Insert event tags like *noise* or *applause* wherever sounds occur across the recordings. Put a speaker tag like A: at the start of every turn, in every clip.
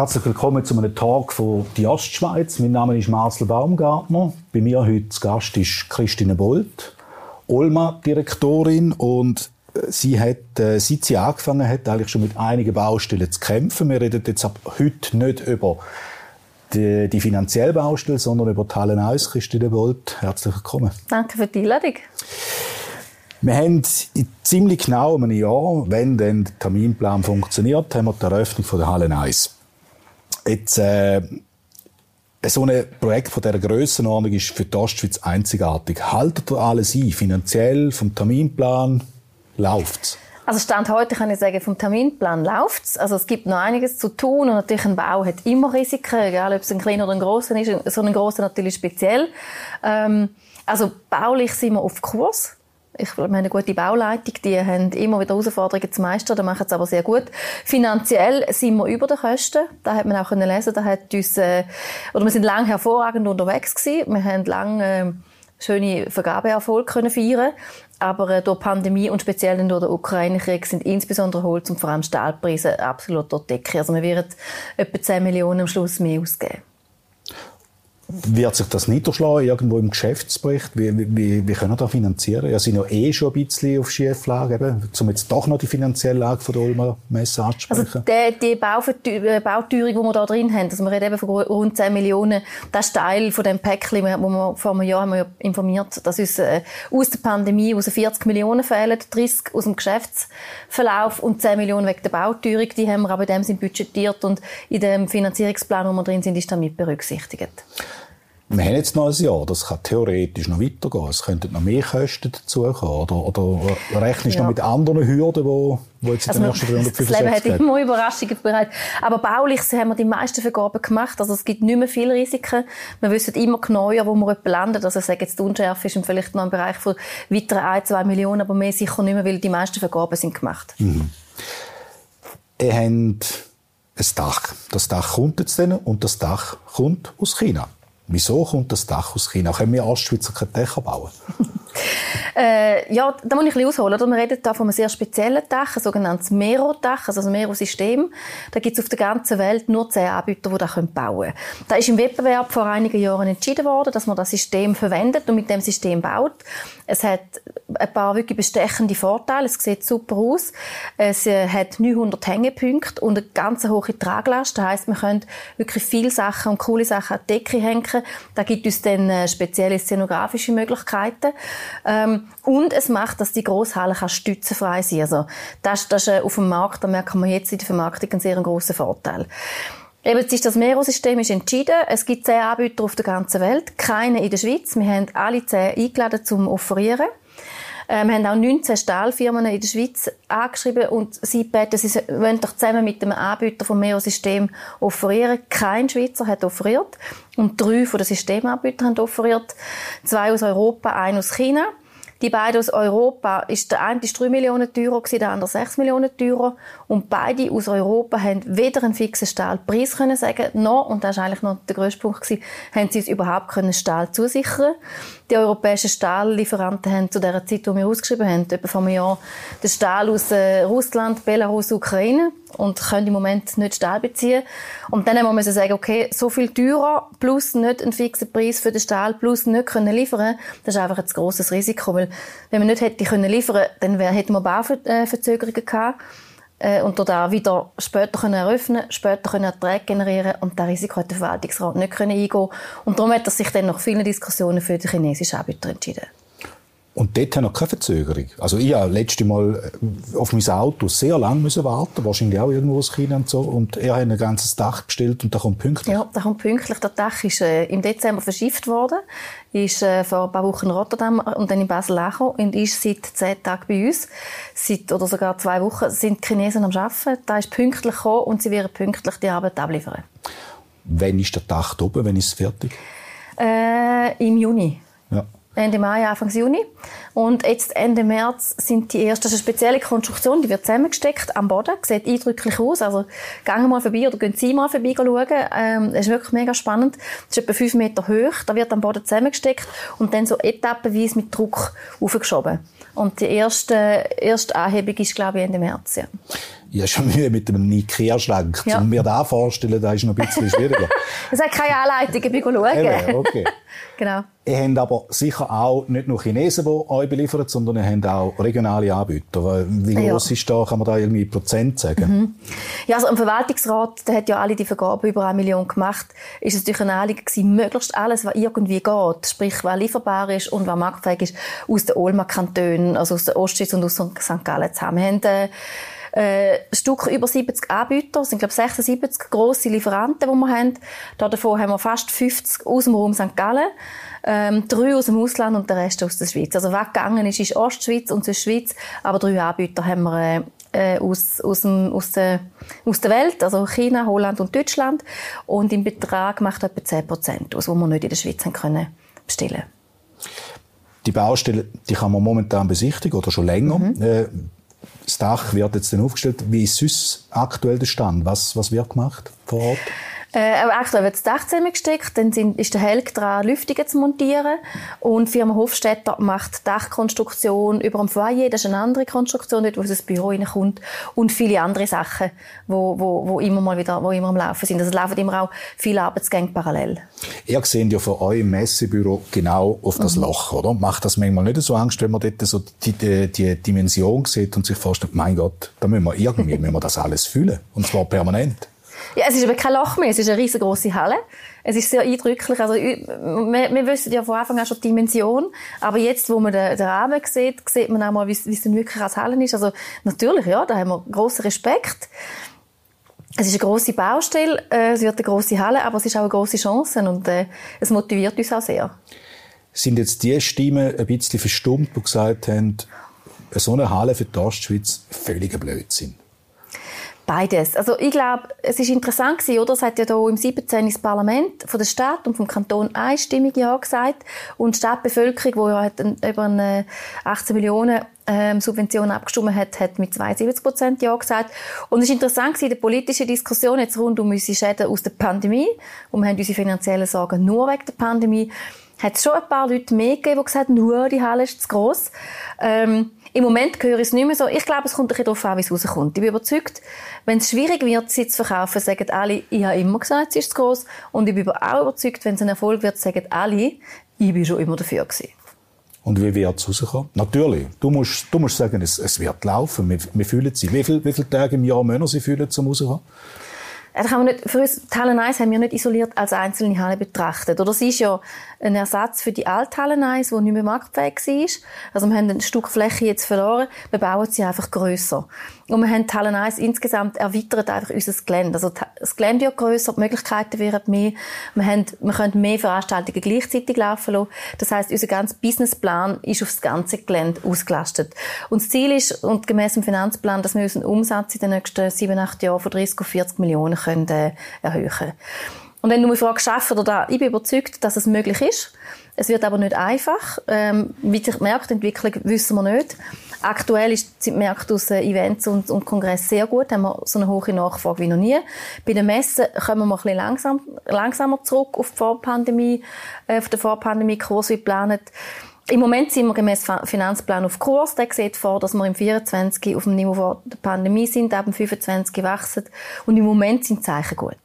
A: Herzlich willkommen zu einem Talk von die Ostschweiz. Mein Name ist Marcel Baumgartner. Bei mir heute zu Gast ist Christine Bolt, Olma-Direktorin und äh, sie hat, äh, seit sie angefangen hat, eigentlich schon mit einigen Baustellen zu kämpfen. Wir reden jetzt ab heute nicht über die, die finanzielle Baustelle, sondern über die Halle 1. Christine Bolt, herzlich willkommen.
B: Danke für die Einladung.
A: Wir haben in ziemlich genau einem Jahr, wenn dann der Terminplan funktioniert, haben wir die Eröffnung der Halle 1. Jetzt, äh, so ein Projekt von dieser Grössenordnung ist für die Ostschweiz einzigartig. Haltet ihr alles ein? Finanziell, vom Terminplan? Läuft's?
B: Also Stand heute kann ich sagen, vom Terminplan läuft's. Also es gibt noch einiges zu tun und natürlich ein Bau hat immer Risiken, egal ob es ein kleiner oder ein grosser ist. So ein grosser natürlich speziell. Ähm, also baulich sind wir auf Kurs. Ich haben eine gute Bauleitung, die haben immer wieder Herausforderungen zu meistern, da machen es aber sehr gut. Finanziell sind wir über den Kosten, da hat man auch können lesen, da hat uns, äh, oder wir sind lange hervorragend unterwegs gewesen, wir haben lange äh, schöne Vergabeerfolge können feiern, aber äh, durch die Pandemie und speziell durch den Ukraine-Krieg sind insbesondere Holz- und vor allem Stahlpreise absolut durch die Decke. Also wir werden etwa 10 Millionen am Schluss mehr ausgeben.
A: Wird sich das niederschlagen irgendwo im Geschäftsbericht? Wie, wie, wie können wir das finanzieren? Ja, sind ja eh schon ein bisschen auf Schieflage, eben, um jetzt doch noch die finanzielle Lage von der Ulmer Messe anzusprechen.
B: Also die, die Bauteuerung, die wir da drin haben, also wir reden eben von rund 10 Millionen, das ist Teil von dem Päckchen, wo wir vor einem Jahr haben wir informiert, dass uns äh, aus der Pandemie aus 40 Millionen fehlen, 30 aus dem Geschäftsverlauf und 10 Millionen wegen der Bauteuerung. Die haben wir aber in dem Sinn budgetiert und in dem Finanzierungsplan, wo wir drin sind, ist damit berücksichtigt.
A: Wir haben jetzt noch ein Jahr, das kann theoretisch noch weitergehen. Es könnten noch mehr Kosten dazukommen. Oder, oder rechnest du ja. noch mit anderen Hürden, die, die jetzt in den
B: also nächsten 365 Das Leben hat immer Überraschungen bereit. Aber baulich haben wir die meisten Vergaben gemacht. Also es gibt nicht mehr viele Risiken. Wir wissen immer genauer, wo wir landen. Also ich sage jetzt, die Unschärfe ist vielleicht noch im Bereich von weiteren 1, 2 Millionen, aber mehr sicher nicht mehr, weil die meisten Vergaben sind gemacht.
A: Mhm. Ihr habt ein Dach. Das Dach kommt jetzt dann und das Dach kommt aus China. Wieso kommt das Dach aus China? Können wir Ostschweizer keine Dächer bauen?
B: Äh, ja, da muss ich ein bisschen ausholen. Wir reden hier von einem sehr speziellen Dach, ein sogenanntes Mero-Dach, also ein Mero-System. Da gibt es auf der ganzen Welt nur zehn Anbieter, die das bauen können. Da ist im Wettbewerb vor einigen Jahren entschieden worden, dass man das System verwendet und mit dem System baut. Es hat ein paar wirklich bestechende Vorteile. Es sieht super aus. Es äh, hat 900 Hängepunkte und eine ganz hohe Traglast. Das heisst, man könnte wirklich viele Sachen und coole Sachen an die Decke hängen. Da gibt es dann äh, spezielle szenografische Möglichkeiten. Ähm, und es macht, dass die Grosshalle stützenfrei sein Also das, das ist äh, auf dem Markt, da merken wir jetzt in der Vermarktung einen sehr grossen Vorteil. Eben, jetzt ist das Mero-System entschieden. Es gibt zehn Anbieter auf der ganzen Welt, keine in der Schweiz. Wir haben alle zehn eingeladen zum Offerieren. Wir haben auch 19 Stahlfirmen in der Schweiz angeschrieben und sie beten, sie wollen doch zusammen mit dem Anbieter vom Mero-System offerieren. Kein Schweizer hat offeriert und drei von den Systemanbietern haben offeriert. Zwei aus Europa, ein aus China. Die beiden aus Europa, ist der eine ist 3 Millionen teurer der andere 6 Millionen teurer. Und beide aus Europa haben weder einen fixen Stahlpreis können sagen, noch, und das war eigentlich noch der grösste Punkt, gewesen, haben sie uns überhaupt können Stahl zusichern Die europäischen Stahllieferanten haben zu der Zeit, die wir ausgeschrieben haben, etwa vor einem Jahr, den Stahl aus äh, Russland, Belarus, Ukraine und können im Moment nicht Stahl beziehen. Und dann haben wir sagen, okay, so viel teurer, plus nicht einen fixen Preis für den Stahl, plus nicht können liefern, das ist einfach ein grosses Risiko, weil wenn wir nicht hätte können liefern, dann hätten wir Bauverzögerungen gehabt äh, und da wieder später können eröffnen, später können Erträge generieren und das Risiko hat der Verwaltungsrat nicht können eingehen. Und darum hat er sich dann nach vielen Diskussionen für den chinesischen Anbieter entschieden.
A: Und dort haben wir keine Verzögerung. Also ich habe letzte Mal äh, auf mein Auto sehr lange müssen warten, wahrscheinlich auch irgendwo aus China und so. Und er hat ein ganzes Dach gestellt und da kommt pünktlich.
B: Ja, da kommt pünktlich. Das Dach ist äh, im Dezember verschifft worden, ist äh, vor ein paar Wochen in Rotterdam und dann in Basel angekommen und ist seit zehn Tagen bei uns. Seit, oder sogar zwei Wochen sind die Chinesen am Arbeiten. Da ist pünktlich gekommen und sie werden pünktlich die Arbeit abliefern.
A: Wann ist der Dach oben? Wann ist es fertig?
B: Äh, Im Juni.
A: Ja.
B: Ende Mai, Anfang Juni. Und jetzt Ende März sind die ersten, das ist eine spezielle Konstruktion, die wird zusammengesteckt am Boden, sieht eindrücklich aus. Also gehen mal vorbei oder gehen Sie mal vorbei schauen. Ähm, ist wirklich mega spannend. Das ist etwa fünf Meter hoch, da wird am Boden zusammengesteckt und dann so etappenweise mit Druck aufgeschoben. Und die erste, erste Anhebung ist, glaube ich, Ende März. Ja.
A: Ich habe schon Mühe mit einem Ikea-Schrank. Ja. Um mir das vorzustellen, das ist noch ein bisschen schwieriger. *laughs*
B: es hat keine Anleitung, ich schauen.
A: Eben, okay. *laughs* genau. Ihr habt aber sicher auch nicht nur Chinesen, die euch beliefern, sondern ihr habt auch regionale Anbieter. Wie groß ja. ist da, kann man da irgendwie Prozent sagen? Mhm.
B: Ja, also im Verwaltungsrat, der hat ja alle die Vergaben über eine Million gemacht, ist es natürlich ein Anliegen gewesen, möglichst alles, was irgendwie geht, sprich, was lieferbar ist und was marktfähig ist, aus den Olma-Kantonen, also aus der Ostschweiz und aus St. Gallen zu haben. Wir haben, äh, äh, Stück über 70 Anbieter, es sind glaube 76 grosse Lieferanten, die wir haben. Davon haben wir fast 50 aus dem Raum St. Gallen, ähm, drei aus dem Ausland und der Rest aus der Schweiz. Also weggegangen ist, ist Ostschweiz und Schweiz, aber drei Anbieter haben wir äh, aus, aus, dem, aus, der, aus der Welt, also China, Holland und Deutschland. Und im Betrag macht etwa 10 Prozent aus, die wir nicht in der Schweiz haben können bestellen
A: die Baustelle, die kann man momentan besichtigen oder schon länger. Mhm. Das Dach wird jetzt dann aufgestellt. Wie ist sonst aktuell der Stand? Was, was wird gemacht vor Ort?
B: Äh, aktuell wird das Dach zusammengesteckt, dann sind, ist der Helg dran, Lüftungen zu montieren und die Firma Hofstetter macht Dachkonstruktion über dem Foyer, das ist eine andere Konstruktion, dort wo das Büro reinkommt und viele andere Sachen, wo, wo, wo immer mal wieder, wo immer am Laufen sind. Also es laufen immer auch viele Arbeitsgänge parallel.
A: Ihr seht ja von eurem Messebüro genau auf das mhm. Loch, oder? Macht das manchmal nicht so Angst, wenn man dort so die, die, die Dimension sieht und sich vorstellt, mein Gott, da müssen wir irgendwie *laughs* müssen wir das alles fühlen. Und zwar permanent.
B: Ja, es ist aber kein Loch mehr, es ist eine riesengroße Halle. Es ist sehr eindrücklich. Also, wir, wir wissen ja von Anfang an schon die Dimension. Aber jetzt, wo man den, den Rahmen sieht, sieht man auch mal, wie, es wirklich als Halle ist. Also, natürlich, ja, da haben wir grossen Respekt. Es ist eine grosse Baustelle, äh, es wird eine grosse Halle, aber es ist auch eine grosse Chance und äh, es motiviert uns auch sehr.
A: Sind jetzt die Stimmen ein bisschen verstummt, die gesagt haben, so eine Halle für die Ostschweiz völliger Blödsinn?
B: Beides. Also ich glaube, es ist interessant gewesen, oder? Es hat ja da im 17. das Parlament von der Stadt und vom Kanton einstimmig Ja gesagt und die Stadtbevölkerung, die ja über eine 18 Millionen ähm, Subventionen abgestimmt hat, hat mit 72 Prozent Ja gesagt. Und es ist interessant gewesen, die politische Diskussion jetzt rund um unsere Schäden aus der Pandemie und wir haben unsere finanziellen Sorgen nur wegen der Pandemie hat es schon ein paar Leute mehr gegeben, die gesagt haben, nur die Halle ist zu gross. Ähm, Im Moment höre ich es nicht mehr so. Ich glaube, es kommt ein bisschen darauf an, wie es rauskommt. Ich bin überzeugt, wenn es schwierig wird, sie zu verkaufen, sagen alle, ich habe immer gesagt, sie ist zu gross. Und ich bin auch überzeugt, wenn es ein Erfolg wird, sagen alle, ich bin schon immer dafür gewesen.
A: Und wie wird es rauskommen? Natürlich. Du musst, du musst sagen, es, es wird laufen. Wir, wir fühlen sie. Wie, viel, wie viele Tage im Jahr müssen sie fühlen, zum rauskommen?
B: Da kann man nicht, für uns, die Halle 1 haben wir nicht isoliert als einzelne Halle betrachtet. Oder es ist ja ein Ersatz für die alte Halle 1, die nicht mehr marktfähig war. Also wir haben ein Stück Fläche jetzt verloren, wir bauen sie einfach grösser. Und wir haben die Halle 1 insgesamt erweitert einfach unser Gelände. Also das Gelände wird grösser, die Möglichkeiten werden mehr. Wir, haben, wir können mehr Veranstaltungen gleichzeitig laufen lassen. Das heisst, unser ganzer Businessplan ist auf das ganze Gelände ausgelastet. Und das Ziel ist, und gemäß dem Finanzplan, dass wir unseren Umsatz in den nächsten sieben, acht Jahren von 30 auf 40 Millionen können, äh, erhöhen und wenn du mich fragst, schaffen oder da, ich bin überzeugt, dass es möglich ist. Es wird aber nicht einfach. Ähm, wie die Marktentwicklung wissen wir nicht. Aktuell ist die Märkte aus äh, Events und, und Kongress sehr gut. Haben wir so eine hohe Nachfrage wie noch nie. Bei den Messen kommen wir ein bisschen langsam, langsamer zurück auf die Vorpandemie, äh, auf den Vorpandemie-Kurs wie geplant. Im Moment sind wir gemäß Finanzplan auf Kurs. Der sieht vor, dass wir im 24 auf dem Niveau der Pandemie sind, ab dem 25 wachsen. Und im Moment sind die Zeichen gut.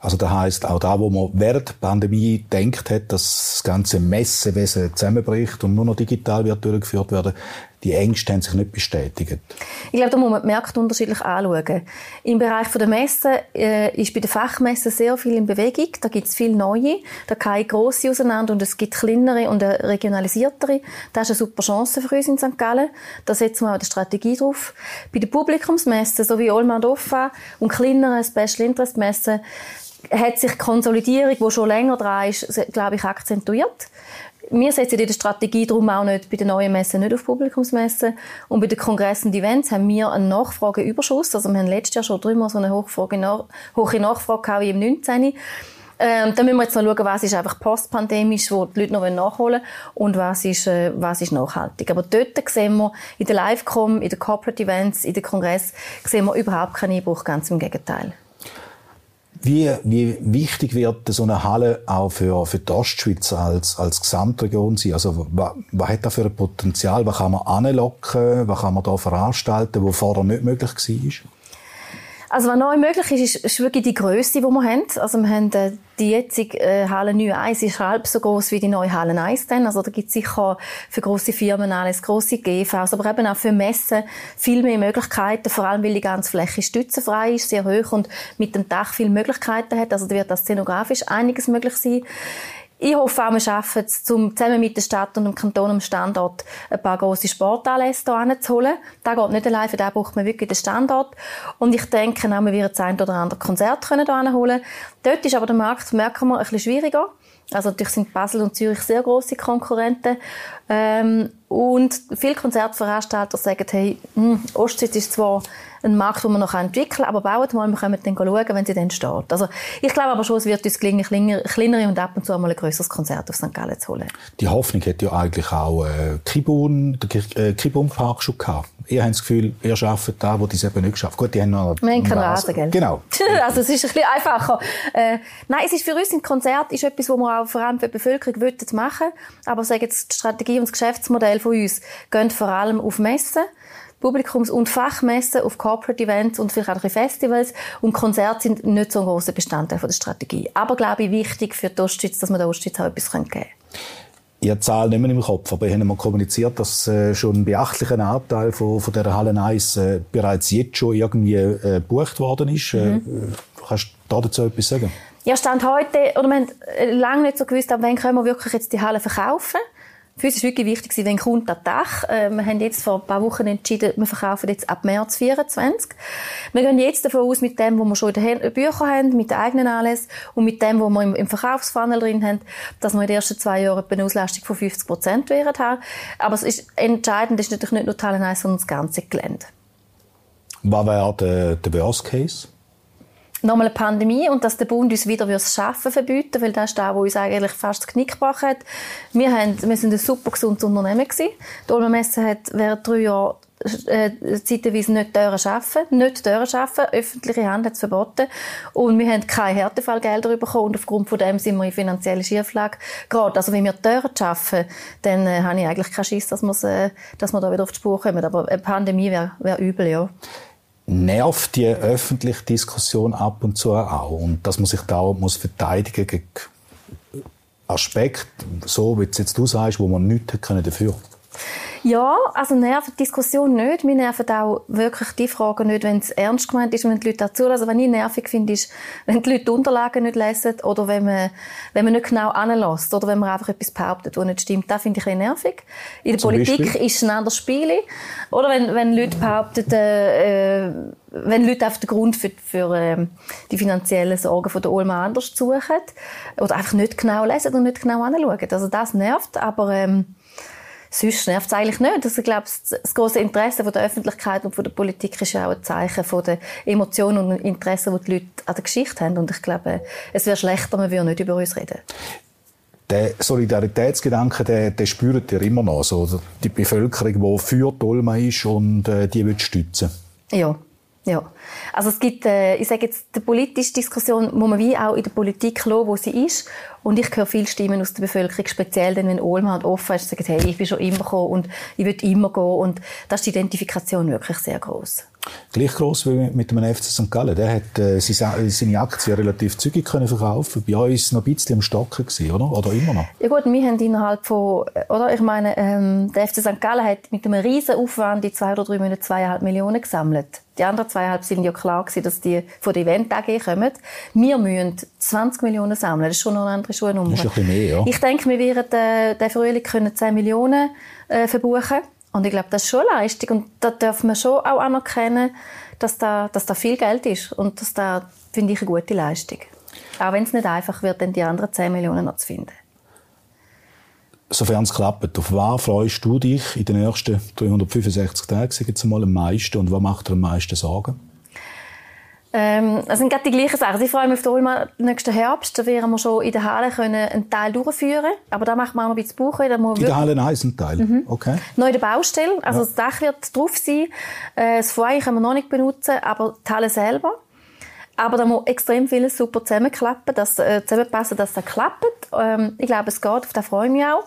A: Also das heißt auch da, wo man während der Pandemie denkt hat, dass das ganze Messewesen zusammenbricht und nur noch digital wird durchgeführt werden, die Ängste haben sich nicht bestätigt.
B: Ich glaube, da muss man die Märkte unterschiedlich anschauen. Im Bereich der Messen äh, ist bei den Fachmessen sehr viel in Bewegung. Da gibt es viele neue, da keine grosse auseinander und es gibt kleinere und regionalisiertere. Das ist eine super Chance für uns in St. Gallen. Da setzen wir auch die Strategie drauf. Bei den Publikumsmessen, so wie Olma Offa und kleineren Special Interest Messen, hat sich die Konsolidierung, die schon länger dran ist, glaube ich, akzentuiert. Wir setzen in der Strategie darum auch nicht bei den neuen Messen nicht auf Publikumsmessen. Und bei den Kongressen und Events haben wir einen Nachfrageüberschuss. Also wir haben letztes Jahr schon dreimal so eine Hochfrage, hohe Nachfrage gehabt wie im 19. Ähm, dann müssen wir jetzt noch schauen, was ist einfach postpandemisch, wo die Leute noch nachholen wollen und was ist, äh, was ist nachhaltig. Aber dort sehen wir in der Livecom, in den Corporate Events, in den Kongress, sehen wir überhaupt keinen Einbruch, ganz im Gegenteil.
A: Wie, wie wichtig wird so eine Halle auch für, für die Ostschweiz als, als Gesamtregion sein? Also, was, was hat da für ein Potenzial? Was kann man anlocken? Was kann man da veranstalten, wo vorher nicht möglich war?
B: Also was neu möglich ist, ist, ist wirklich die Größe, die wir haben. Also wir haben äh, die jetzige äh, Halle 9 1 ist halb so groß wie die neue Halle 1 dann. Also da gibt es sicher für große Firmen alles, große GVs, aber eben auch für Messen viel mehr Möglichkeiten, vor allem weil die ganze Fläche stützenfrei ist, sehr hoch und mit dem Dach viele Möglichkeiten hat. Also da wird das szenografisch einiges möglich sein. Ich hoffe auch, wir schaffen es, um zusammen mit der Stadt und dem Kanton am Standort ein paar grosse Sportanlässe hier anzuholen. Das geht nicht allein, für das braucht man wirklich den Standort. Und ich denke auch, wir werden das ein oder andere Konzert hier anholen Dort ist aber der Markt, merken wir, ein bisschen schwieriger. Also natürlich sind Basel und Zürich sehr große Konkurrenten. Ähm, und viele Konzertveranstalter sagen, hey, mh, hm, Ostsitz ist zwar ein Markt, den wir noch entwickeln können, aber bauen mal, wir können dann schauen, wenn sie dann steht. Also ich glaube aber schon, es wird uns gelingen, kleinere und ab und zu einmal ein grösseres Konzert auf St. Gallen zu holen.
A: Die Hoffnung hat ja eigentlich auch äh, Kibun, der äh, Kibun Park schon gehabt. Ihr habt das Gefühl, ihr arbeitet da, wo die es eben nicht geschafft
B: Gut, die haben noch... Wir haben keinen Rasen, gell?
A: Genau. *laughs*
B: also es ist ein bisschen einfacher. Äh, nein, es ist für uns ein Konzert ist etwas, was wir auch vor allem für die Bevölkerung machen aber sagen jetzt, die Strategie und das Geschäftsmodell von uns gehen vor allem auf Messen. Publikums- und Fachmessen, auf Corporate Events und vielleicht auch Festivals. Und Konzerte sind nicht so ein großer Bestandteil von der Strategie. Aber, glaube ich, wichtig für die Ostschweiz, dass man der Ostschweiz auch etwas geben.
A: Ich habe Zahlen nicht mehr im Kopf, aber ich habe mal kommuniziert, dass äh, schon ein beachtlicher Anteil von, von dieser Halle 1 äh, bereits jetzt schon irgendwie äh, gebucht worden ist. Äh, mhm. Äh, kannst du dazu etwas sagen?
B: Ja, Stand heute, oder wir haben äh, lange nicht so gewusst, ab wann können wir wirklich jetzt die Halle verkaufen. Für uns ist wirklich wichtig, wenn kommt das Dach. Äh, wir haben jetzt vor ein paar Wochen entschieden, wir verkaufen jetzt ab März 24. Wir gehen jetzt davon aus, mit dem, was wir schon in den Büchern haben, mit den eigenen Anlässen und mit dem, was wir im, im Verkaufsfunnel drin haben, dass wir in den ersten zwei Jahren eine Auslastung von 50 Prozent haben. Aber es ist entscheidend, ist natürlich nicht nur Teil 1, sondern das ganze Gelände.
A: Was wäre der, der Worst Case?
B: Nochmal eine Pandemie und dass der Bund uns wieder das Schaffen verbieten weil das ist das, was uns eigentlich fast das Knick gebrochen hat. Wir, haben, wir sind ein super gesundes Unternehmen gewesen. Die Ulmer Messe hat während drei Jahren äh, zeitweise nicht Türen arbeiten, nicht Türen arbeiten, öffentliche Hand hat es verboten und wir haben keine Härtefallgelder bekommen und aufgrund von dem sind wir in finanzielle Schieflage gerade. Also wenn wir Türen schaffen, dann äh, habe ich eigentlich keinen Schiss, dass, äh, dass wir da wieder auf die Spur kommen, aber eine Pandemie wäre wär übel, ja
A: nervt die öffentliche Diskussion ab und zu auch. Und dass man sich da muss verteidigen gegen Aspekte, so wie jetzt du sagst, wo man nichts dafür können
B: ja, also die Diskussion nicht. Mir nerven auch wirklich die Fragen nicht, wenn es ernst gemeint ist und wenn die Leute dazu Also was ich nervig finde, ist, wenn die Leute die Unterlagen nicht lesen oder wenn man, wenn man nicht genau anlässt oder wenn man einfach etwas behauptet, was nicht stimmt. Das finde ich ein nervig. In der Zum Politik Beispiel? ist es ein anderes Spiel. Oder wenn, wenn Leute behaupten, äh, wenn Leute auf den Grund für, für äh, die finanziellen Sorgen von der Ulma anders suchen oder einfach nicht genau lesen und nicht genau anschauen. Also das nervt, aber ähm, sonst nervt es eigentlich nicht. Also ich glaube, das große Interesse von der Öffentlichkeit und von der Politik ist ja auch ein Zeichen von der Emotionen und Interesse, die die Leute an der Geschichte haben. Und ich glaube, es wäre schlechter, man würde nicht über uns reden.
A: Der Solidaritätsgedanke, den, den spürt ihr immer noch. Also die Bevölkerung, die für Dolma ist und äh, die will stützen.
B: Ja, ja. Also es gibt, äh, ich sage jetzt, die politische Diskussion muss man wie auch in der Politik lassen, wo sie ist. Und ich höre viele Stimmen aus der Bevölkerung, speziell dann, wenn Olma halt offen ist, sagen, hey, ich bin schon immer gekommen und ich will immer gehen. Und da ist die Identifikation wirklich sehr groß.
A: Gleich groß wie mit dem FC St. Gallen. Der hat äh, seine Aktien relativ zügig können verkaufen. Bei uns noch ein bisschen am Stocken gewesen, oder? Oder immer noch?
B: Ja gut, wir haben innerhalb von, oder? Ich meine, ähm, der FC St. Gallen hat mit einem riesen Aufwand die zwei oder drei Monate zweieinhalb Millionen gesammelt. Die anderen zweieinhalb sind ja klar gewesen, dass die von der Event AG kommen. Wir müssen 20 Millionen sammeln. Das ist schon noch eine andere Schuhnummer.
A: Das ist ein bisschen mehr, ja.
B: Ich denke, wir werden äh, den Frühling können 10 Millionen äh, verbuchen. Und ich glaube, das ist schon eine Leistung. Und da dürfen wir schon auch anerkennen, dass da, dass da viel Geld ist. Und das da finde ich eine gute Leistung. Auch wenn es nicht einfach wird, dann die anderen 10 Millionen noch zu finden.
A: Sofern es klappt, auf was freust du dich in den ersten 365 Tagen, sag jetzt mal, am meisten? Und was macht dir am meisten Sorgen?
B: Ähm, das sind gerade die gleichen Sachen. Ich freue mich auf den Ulma nächsten Herbst. Da werden wir schon in der Halle können einen Teil durchführen Aber da macht man auch noch ein bisschen Bauch.
A: In der Halle eins ein Teil? Mhm. Okay.
B: Neu in der Baustelle. Also ja. das Dach wird drauf sein. Äh, das Foyer können wir noch nicht benutzen, aber die Halle selber. Aber da muss extrem vieles super zusammenklappen, dass, äh, zusammenpassen, dass das klappt. Ähm, ich glaube, es geht. Auf das freue ich mich auch.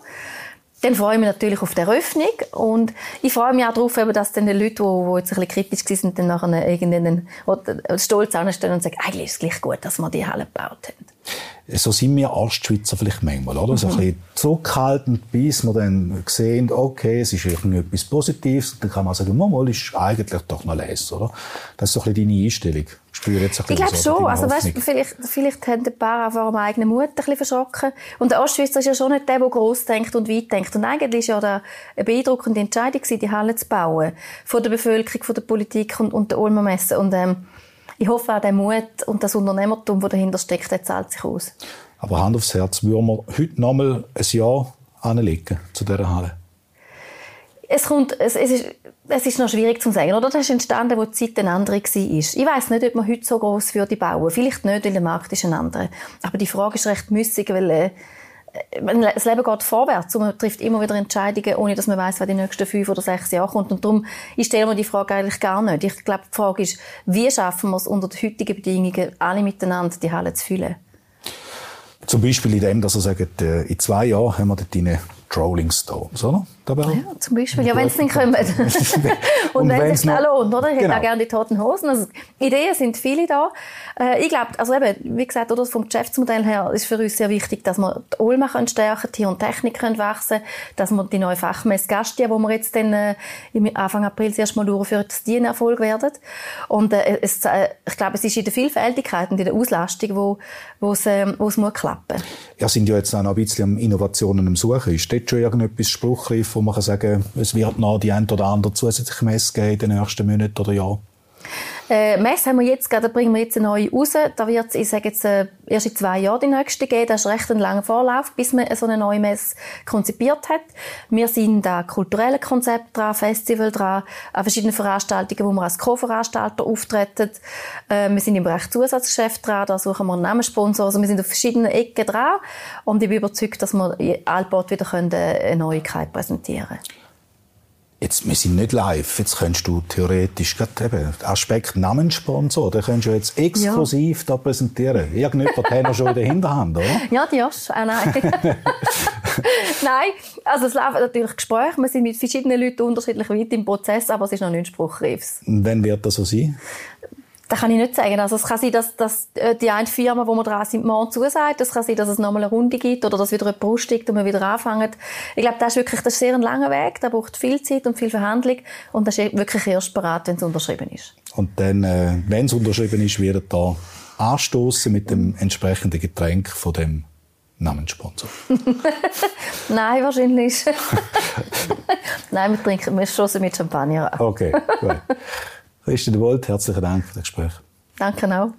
B: Dann freue ich mich natürlich auf die Eröffnung und ich freue mich auch darauf, dass dann die Leute, die, die jetzt ein bisschen kritisch waren, dann nachher irgendeinen stolz anstellen und sagen, eigentlich ist es gleich gut, dass wir die Halle gebaut haben
A: so sind wir Ostschweizer vielleicht manchmal, oder? Mhm. So ein bisschen zurückhaltend, bis wir dann sehen, okay, es ist etwas Positives, dann kann man sagen, mal, ist eigentlich doch noch les, oder? Das ist so ein bisschen deine Einstellung.
B: Ich spüre jetzt ein ich glaube so, also weißt, vielleicht, vielleicht haben ein paar einfach am eigenen Mut ein bisschen verschrocken. Und der Ostschweizer ist ja schon nicht der, der gross denkt und weit denkt. Und eigentlich war ja eine beeindruckende Entscheidung, die Halle zu bauen. Von der Bevölkerung, von der Politik und, und der Ulmer Messe. Und, ähm, ich hoffe auch, der Mut und das Unternehmertum, das dahinter steckt, der zahlt sich aus.
A: Aber Hand aufs Herz, würden wir heute noch mal ein Jahr anlegen zu dieser Halle?
B: Es, kommt, es, es, ist, es ist noch schwierig zu sagen. Oder? Das ist entstanden, wo die Zeit eine andere war. Ich weiß nicht, ob man heute so gross würde bauen. Vielleicht nicht, weil der Markt ist ein anderer. Aber die Frage ist recht müssig, weil äh, das Leben geht vorwärts und man trifft immer wieder Entscheidungen, ohne dass man weiß, was die nächsten fünf oder sechs Jahre kommt. Und darum, ich stelle mir die Frage eigentlich gar nicht. Ich glaube, die Frage ist, wie schaffen wir es unter den heutigen Bedingungen, alle miteinander die Halle zu füllen?
A: Zum Beispiel in dem, dass er sagt, äh, in zwei Jahren haben wir dort Trolling Stones, oder?
B: Ja, zum Beispiel. Ja, wenn es nicht kommen. *laughs* und, und wenn es nicht lohnt, oder? Ich genau. hätte auch gerne die toten Hosen. Also, Ideen sind viele da. Äh, ich glaube, also eben, wie gesagt, oder, vom Geschäftsmodell her ist für uns sehr wichtig, dass wir die Ulma können stärken, Tier und Technik können wachsen, dass wir die neue Fachmesse Gastia, wo wir jetzt dann, äh, Anfang April das erste Mal durchführen, dass die ein Erfolg werden. Und, äh, es, äh, ich glaube, es ist in der Vielfältigkeit und in der Auslastung, wo, es, äh, wo es muss klappen.
A: Ja, sind ja jetzt auch noch ein bisschen am Innovationen am Suchen. Ist dort schon irgendetwas spruchreif, wo man kann sagen es wird noch die ein oder andere zusätzliche Messe geben in den nächsten Monaten oder Jahren?
B: Äh, Messe haben wir jetzt, da bringen wir jetzt eine neue raus. Da wird es, ich sage jetzt, äh, erst in zwei Jahren die nächste geben. Das ist recht ein langer Vorlauf, bis man so eine neue Messe konzipiert hat. Wir sind da kulturelle Konzept dran, Festival dran, an verschiedenen Veranstaltungen, wo wir als Co-Veranstalter auftreten. Äh, wir sind im Bereich Zusatzgeschäft dran, da suchen wir einen Namenssponsor. Also wir sind auf verschiedenen Ecken dran und ich bin überzeugt, dass wir alsbald wieder eine Neuigkeit präsentieren können.
A: Jetzt, wir sind nicht live. Jetzt könntest du theoretisch gerade eben Aspekt Namenssponsor, den könntest du jetzt exklusiv ja. da präsentieren. Irgendjemand hat noch schon in der Hinterhand, oder? *laughs*
B: Ja, die hast ah, nein. *laughs* nein, also es laufen natürlich Gespräche. Wir sind mit verschiedenen Leuten unterschiedlich weit im Prozess, aber es ist noch nicht spruchreif.
A: Wann wird das so sein?
B: Das kann ich nicht sagen. Also es kann sein, dass, dass äh, die eine Firma, wo wir dran sind, morgen zusagt. Es kann sein, dass es nochmal eine Runde gibt oder dass wieder eine Brust steigt und wir wieder anfangen. Ich glaube, das ist wirklich das ist sehr ein langer Weg. Da braucht viel Zeit und viel Verhandlung. Und das ist wirklich erst bereit, wenn es unterschrieben ist.
A: Und dann, äh, wenn es unterschrieben ist, wird da anstoßen mit dem entsprechenden Getränk von dem Namenssponsor. *laughs*
B: Nein, wahrscheinlich. *laughs* *laughs* Nein, wir trinken, wir stoßen mit Champagner
A: an. Okay, gut. Christian de Bolt, herzlichen Dank für das Gespräch.
B: Danke auch.